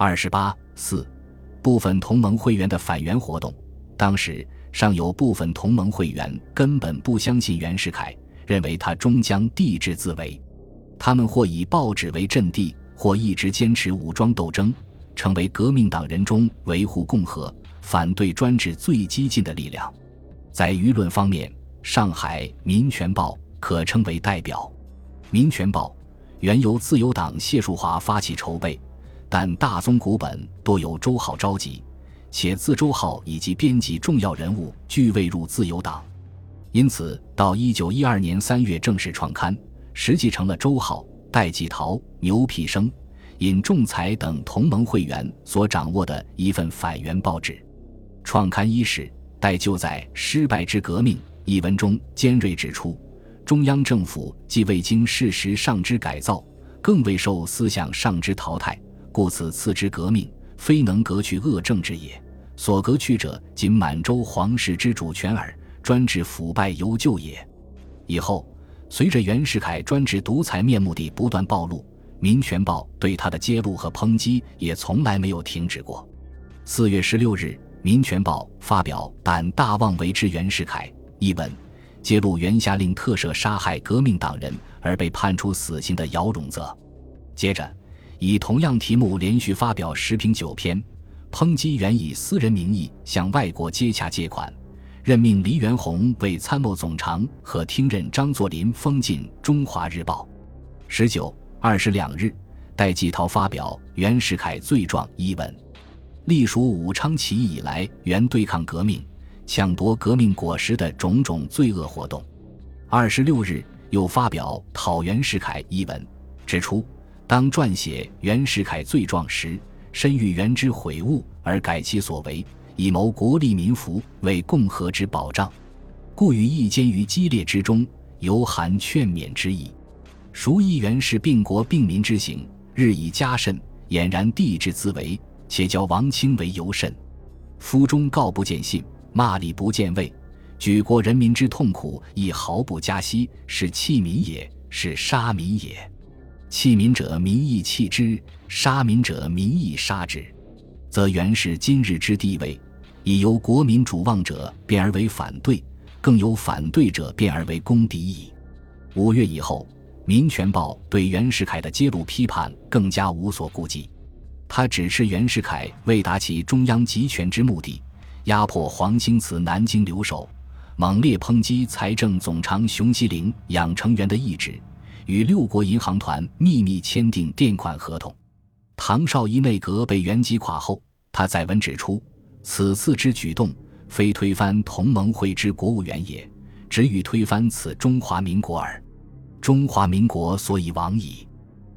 二十八四，部分同盟会员的反袁活动。当时尚有部分同盟会员根本不相信袁世凯，认为他终将帝制自为。他们或以报纸为阵地，或一直坚持武装斗争，成为革命党人中维护共和、反对专制最激进的力量。在舆论方面，上海《民权报》可称为代表。《民权报》原由自由党谢树华发起筹备，但大宗股本多由周浩召集，且自周浩以及编辑重要人物俱未入自由党，因此到一九一二年三月正式创刊，实际成了周浩、戴季陶、牛皮生、尹仲才等同盟会员所掌握的一份反袁报纸。创刊伊始，戴就在《失败之革命》一文中尖锐指出。中央政府既未经事实上之改造，更未受思想上之淘汰，故此次之革命，非能革去恶政治也。所革去者，仅满洲皇室之主权耳，专制腐败犹旧也。以后，随着袁世凯专制独裁面目的不断暴露，《民权报》对他的揭露和抨击也从来没有停止过。四月十六日，《民权报》发表《胆大妄为之袁世凯》一文。揭露袁下令特赦杀害革命党人而被判处死刑的姚荣泽，接着以同样题目连续发表十评九篇，抨击袁以私人名义向外国接洽借款，任命黎元洪为参谋总长和听任张作霖封进《中华日报》。十九、二十两日，戴季陶发表《袁世凯罪状》一文，隶属武昌起义以来袁对抗革命。抢夺革命果实的种种罪恶活动。二十六日，又发表《讨袁世凯》一文，指出当撰写袁世凯罪状时，深欲袁之悔悟而改其所为，以谋国利民福，为共和之保障，故于意兼于激烈之中，犹含劝勉之意。孰意袁氏病国病民之行，日益加甚，俨然帝制自为，且教王卿为尤甚。夫中告不见信。骂力不见位，举国人民之痛苦亦毫不加息，是弃民也，是杀民也。弃民者，民亦弃之；杀民者，民亦杀之。则原是今日之地位，已由国民主望者变而为反对，更由反对者变而为公敌矣。五月以后，《民权报》对袁世凯的揭露批判更加无所顾忌，他指斥袁世凯为达其中央集权之目的。压迫黄兴慈南京留守，猛烈抨击财政总长熊希龄养成员的意志，与六国银行团秘密签订垫款合同。唐绍仪内阁被袁击垮后，他载文指出：此次之举动，非推翻同盟会之国务员也，只欲推翻此中华民国耳。中华民国所以亡矣。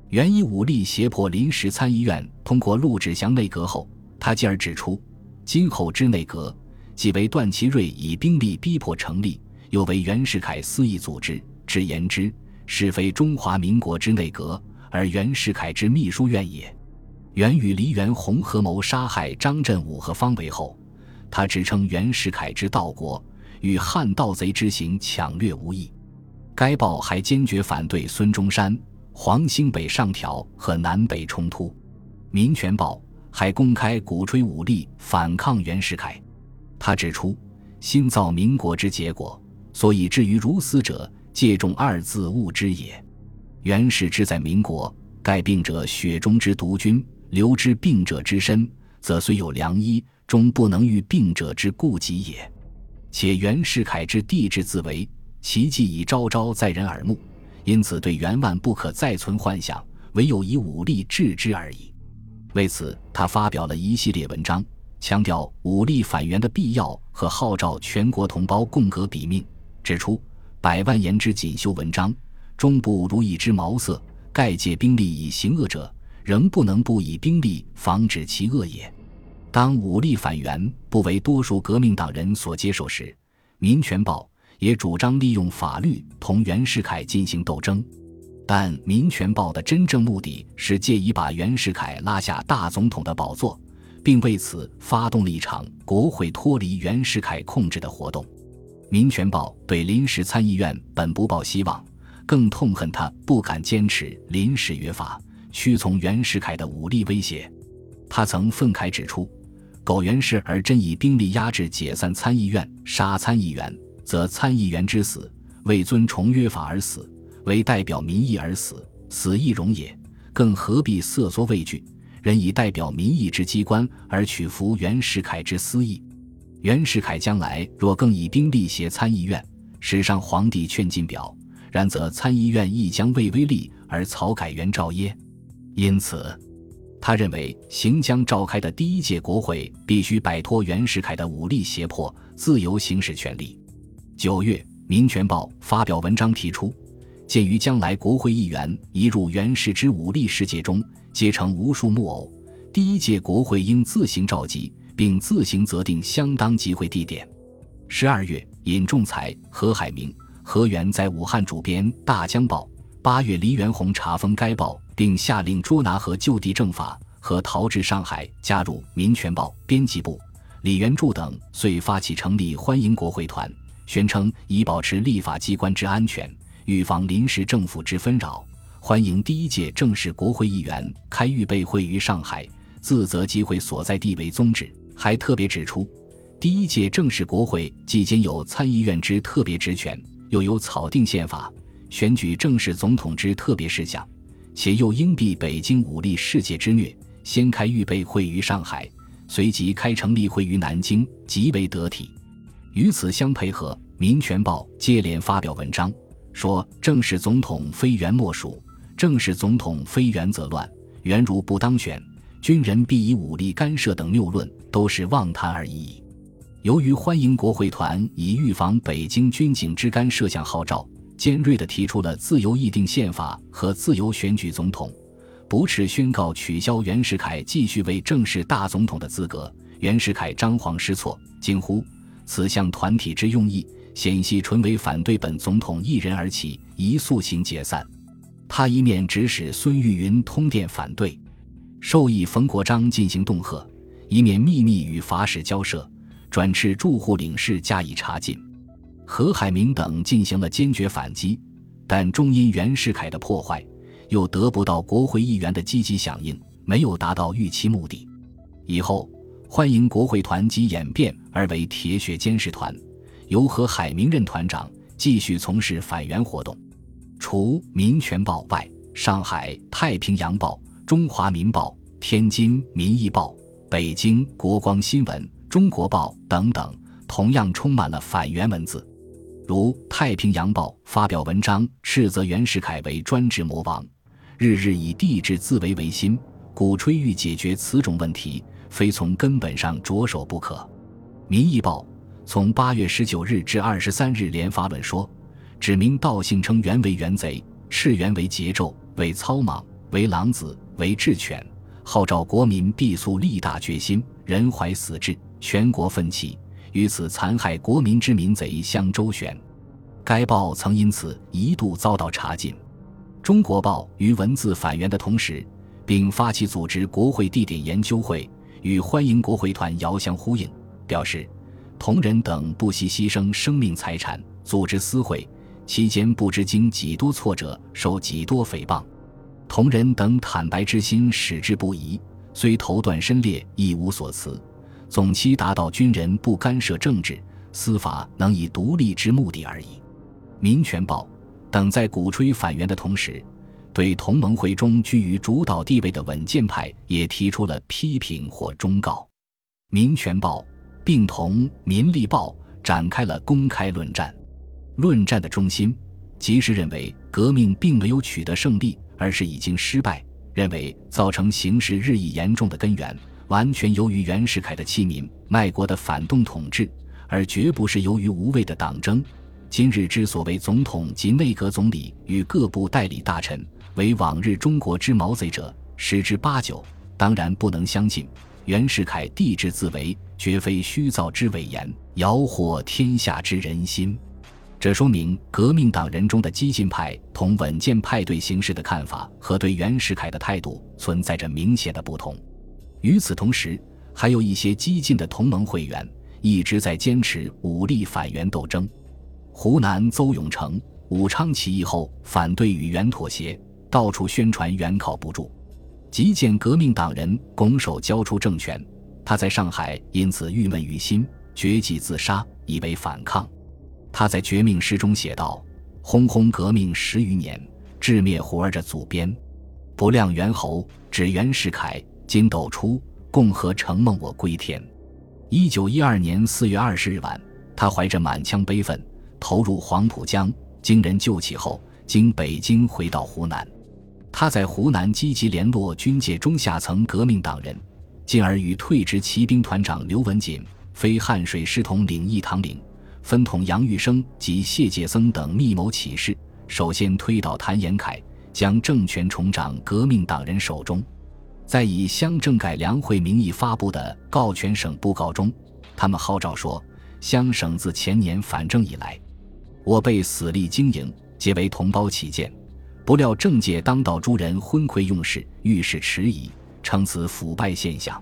袁以武力胁迫临时参议院通过陆志祥内阁后，他继而指出。今后之内阁，既为段祺瑞以兵力逼迫成立，又为袁世凯肆意组织，之言之，是非中华民国之内阁，而袁世凯之秘书院也。袁与黎元洪合谋杀害张振武和方维后，他只称袁世凯之盗国，与汉盗贼之行抢掠无异。该报还坚决反对孙中山、黄兴北上条和南北冲突。《民权报》。还公开鼓吹武力反抗袁世凯，他指出，新造民国之结果，所以至于如斯者，借重二字误之也。袁氏之在民国，盖病者血中之毒菌，留之病者之身，则虽有良医，终不能愈病者之痼疾也。且袁世凯之帝制自为，其迹已昭昭在人耳目，因此对袁万不可再存幻想，唯有以武力治之而已。为此，他发表了一系列文章，强调武力反袁的必要和号召全国同胞共革比命，指出百万言之锦绣文章，终不如一之毛色。盖借兵力以行恶者，仍不能不以兵力防止其恶也。当武力反袁不为多数革命党人所接受时，《民权报》也主张利用法律同袁世凯进行斗争。但《民权报》的真正目的是借以把袁世凯拉下大总统的宝座，并为此发动了一场国会脱离袁世凯控制的活动。《民权报》对临时参议院本不抱希望，更痛恨他不敢坚持临时约法，屈从袁世凯的武力威胁。他曾愤慨指出：“苟袁氏而真以兵力压制解散参议院，杀参议员，则参议员之死，为遵从约法而死，为代表民意而死，死亦容也。更何必瑟缩畏惧？人以代表民意之机关而取服袁世凯之私意。袁世凯将来若更以兵力挟参议院，史上皇帝劝进表，然则参议院亦将未威力而草改元诏耶？因此。”他认为，行将召开的第一届国会必须摆脱袁世凯的武力胁迫，自由行使权力。九月，《民权报》发表文章提出，鉴于将来国会议员移入袁氏之武力世界中，皆成无数木偶，第一届国会应自行召集，并自行择定相当集会地点。十二月，尹仲才、何海明、何元在武汉主编《大江报》。八月，黎元洪查封该报。并下令捉拿和就地正法，和逃至上海，加入《民权报》编辑部。李元柱等遂发起成立欢迎国会团，宣称以保持立法机关之安全，预防临时政府之纷扰，欢迎第一届正式国会议员开预备会于上海，自责机会所在地为宗旨。还特别指出，第一届正式国会既兼有参议院之特别职权，又有草定宪法、选举正式总统之特别事项。且又应避北京武力世界之虐，先开预备会于上海，随即开成立会于南京，极为得体。与此相配合，《民权报》接连发表文章，说正式总统非袁莫属，正式总统非袁则乱，袁如不当选，军人必以武力干涉等谬论，都是妄谈而已。由于欢迎国会团以预防北京军警之干涉项号召。尖锐地提出了自由议定宪法和自由选举总统，不斥宣告取消袁世凯继续为正式大总统的资格。袁世凯张皇失措，惊呼：“此项团体之用意，显系纯为反对本总统一人而起，宜速行解散。”他一面指使孙玉云通电反对，授意冯国璋进行恫吓，以免秘密与法使交涉，转斥驻沪领事加以查禁。何海明等进行了坚决反击，但终因袁世凯的破坏，又得不到国会议员的积极响应，没有达到预期目的。以后，欢迎国会团即演变而为铁血监视团，由何海明任团长，继续从事反袁活动。除《民权报》外，上海《太平洋报》、《中华民报》、天津《民意报》、北京《国光新闻》、《中国报》等等，同样充满了反袁文字。如《太平洋报》发表文章斥责袁世凯为专制魔王，日日以帝制自为为心，鼓吹欲解决此种问题，非从根本上着手不可。《民意报》从八月十九日至二十三日连发论说，指明道姓称袁为袁贼，斥袁为桀纣，为操莽，为狼子，为智犬，号召国民必速立大决心，人怀死志，全国奋起。与此残害国民之民贼相周旋，该报曾因此一度遭到查禁。中国报于文字反袁的同时，并发起组织国会地点研究会，与欢迎国会团遥相呼应，表示同仁等不惜牺牲生命财产组织私会，期间不知经几多挫折，受几多诽谤，同仁等坦白之心矢志不移，虽头断身裂亦无所辞。总期达到军人不干涉政治、司法能以独立之目的而已。《民权报》等在鼓吹反袁的同时，对同盟会中居于主导地位的稳健派也提出了批评或忠告。《民权报》并同《民力报》展开了公开论战。论战的中心，即是认为革命并没有取得胜利，而是已经失败；认为造成形势日益严重的根源。完全由于袁世凯的欺民卖国的反动统治，而绝不是由于无谓的党争。今日之所谓总统及内阁总理与各部代理大臣为往日中国之毛贼者，十之八九当然不能相信。袁世凯帝制自为，绝非虚造之伪言，摇惑天下之人心。这说明革命党人中的激进派同稳健派对形势的看法和对袁世凯的态度存在着明显的不同。与此同时，还有一些激进的同盟会员一直在坚持武力反袁斗争。湖南邹永成、武昌起义后，反对与袁妥协，到处宣传袁靠不住。即见革命党人拱手交出政权，他在上海因此郁闷于心，决计自杀，以为反抗。他在绝命诗中写道：“轰轰革命十余年，致灭胡儿着祖编。不量猿猴，指袁世凯。今斗出，共和承梦我归天。”一九一二年四月二十日晚，他怀着满腔悲愤，投入黄浦江。经人救起后，经北京回到湖南。他在湖南积极联络军界中下层革命党人，进而与退职骑兵团长刘文锦、非汉水师统领义堂领、分统杨玉生及谢介僧等密谋起事，首先推倒谭延闿，将政权重掌革命党人手中。在以乡政改良会名义发布的告全省布告中，他们号召说：“乡省自前年反正以来，我辈死力经营，皆为同胞起见。”不料政界当道诸人昏聩用事，遇事迟疑，称此腐败现象。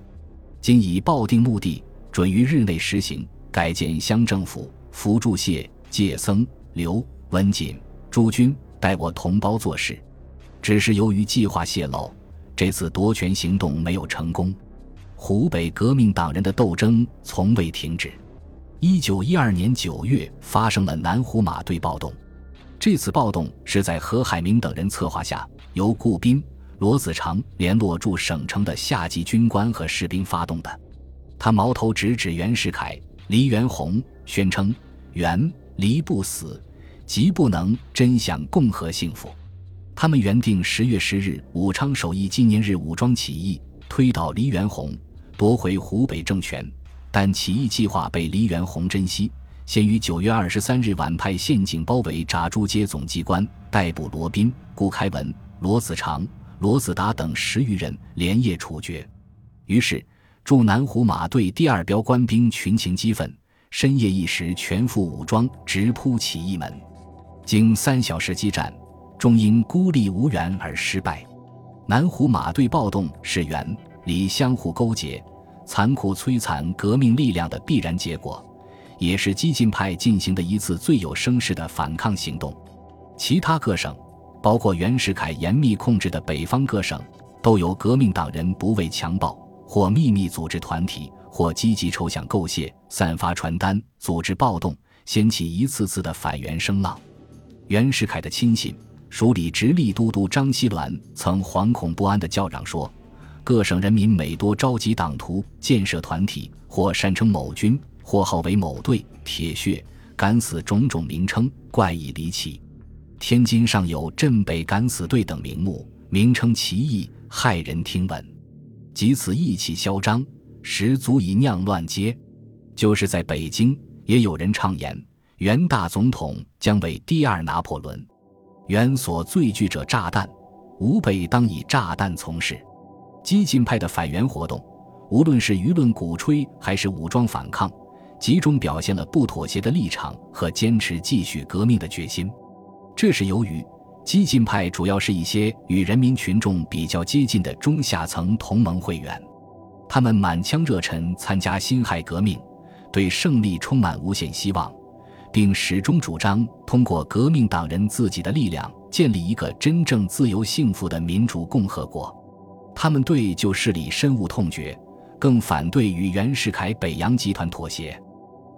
今已抱定目的，准于日内实行改建乡政府，扶助谢介僧、刘文锦诸军，代我同胞做事。只是由于计划泄露，这次夺权行动没有成功。湖北革命党人的斗争从未停止。一九一二年九月，发生了南湖马队暴动。这次暴动是在何海明等人策划下，由顾斌、罗子长联络驻省城的下级军官和士兵发动的。他矛头直指袁世凯、黎元洪，宣称袁、黎不死，即不能真享共和幸福。他们原定十月十日武昌首义纪念日武装起义，推倒黎元洪，夺回湖北政权。但起义计划被黎元洪珍惜。先于九月二十三日晚派县警包围闸猪街总机关，逮捕罗宾、顾开文、罗子长、罗子达等十余人，连夜处决。于是，驻南湖马队第二标官兵群情激愤，深夜一时全副武装直扑起义门。经三小时激战，终因孤立无援而失败。南湖马队暴动是袁、李相互勾结，残酷摧残革命力量的必然结果。也是激进派进行的一次最有声势的反抗行动。其他各省，包括袁世凯严密控制的北方各省，都有革命党人不畏强暴，或秘密组织团体，或积极筹饷购械、散发传单、组织暴动，掀起一次次的反袁声浪。袁世凯的亲信、署理直隶都督张锡銮曾惶恐不安地叫嚷说：“各省人民每多召集党徒、建设团体，或擅称某军。”或号为某队、铁血、敢死种种名称怪异离奇，天津尚有镇北敢死队等名目，名称奇异，骇人听闻。即此意气嚣张，实足以酿乱街。就是在北京，也有人畅言，袁大总统将为第二拿破仑。袁所最惧者炸弹，吾辈当以炸弹从事。激进派的反袁活动，无论是舆论鼓吹，还是武装反抗。集中表现了不妥协的立场和坚持继续革命的决心。这是由于激进派主要是一些与人民群众比较接近的中下层同盟会员，他们满腔热忱参加辛亥革命，对胜利充满无限希望，并始终主张通过革命党人自己的力量建立一个真正自由幸福的民主共和国。他们对旧势力深恶痛绝，更反对与袁世凯北洋集团妥协。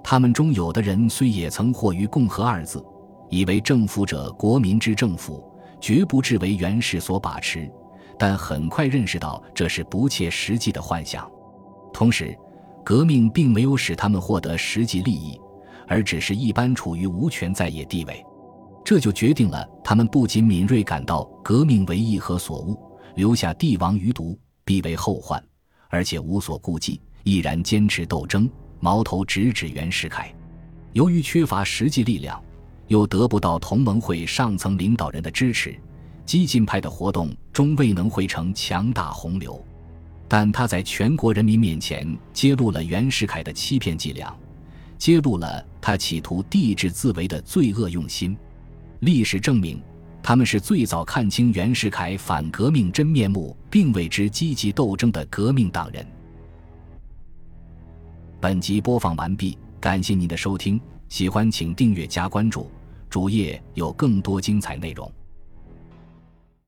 他们中有的人虽也曾惑于“共和”二字，以为政府者国民之政府，绝不至为袁氏所把持，但很快认识到这是不切实际的幻想。同时，革命并没有使他们获得实际利益，而只是一般处于无权在野地位，这就决定了他们不仅敏锐感到革命为义和所恶，留下帝王余毒必为后患，而且无所顾忌，毅然坚持斗争。矛头直指袁世凯，由于缺乏实际力量，又得不到同盟会上层领导人的支持，激进派的活动终未能汇成强大洪流。但他在全国人民面前揭露了袁世凯的欺骗伎俩，揭露了他企图帝制自为的罪恶用心。历史证明，他们是最早看清袁世凯反革命真面目，并为之积极斗争的革命党人。本集播放完毕，感谢您的收听，喜欢请订阅加关注，主页有更多精彩内容。